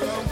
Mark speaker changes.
Speaker 1: Don't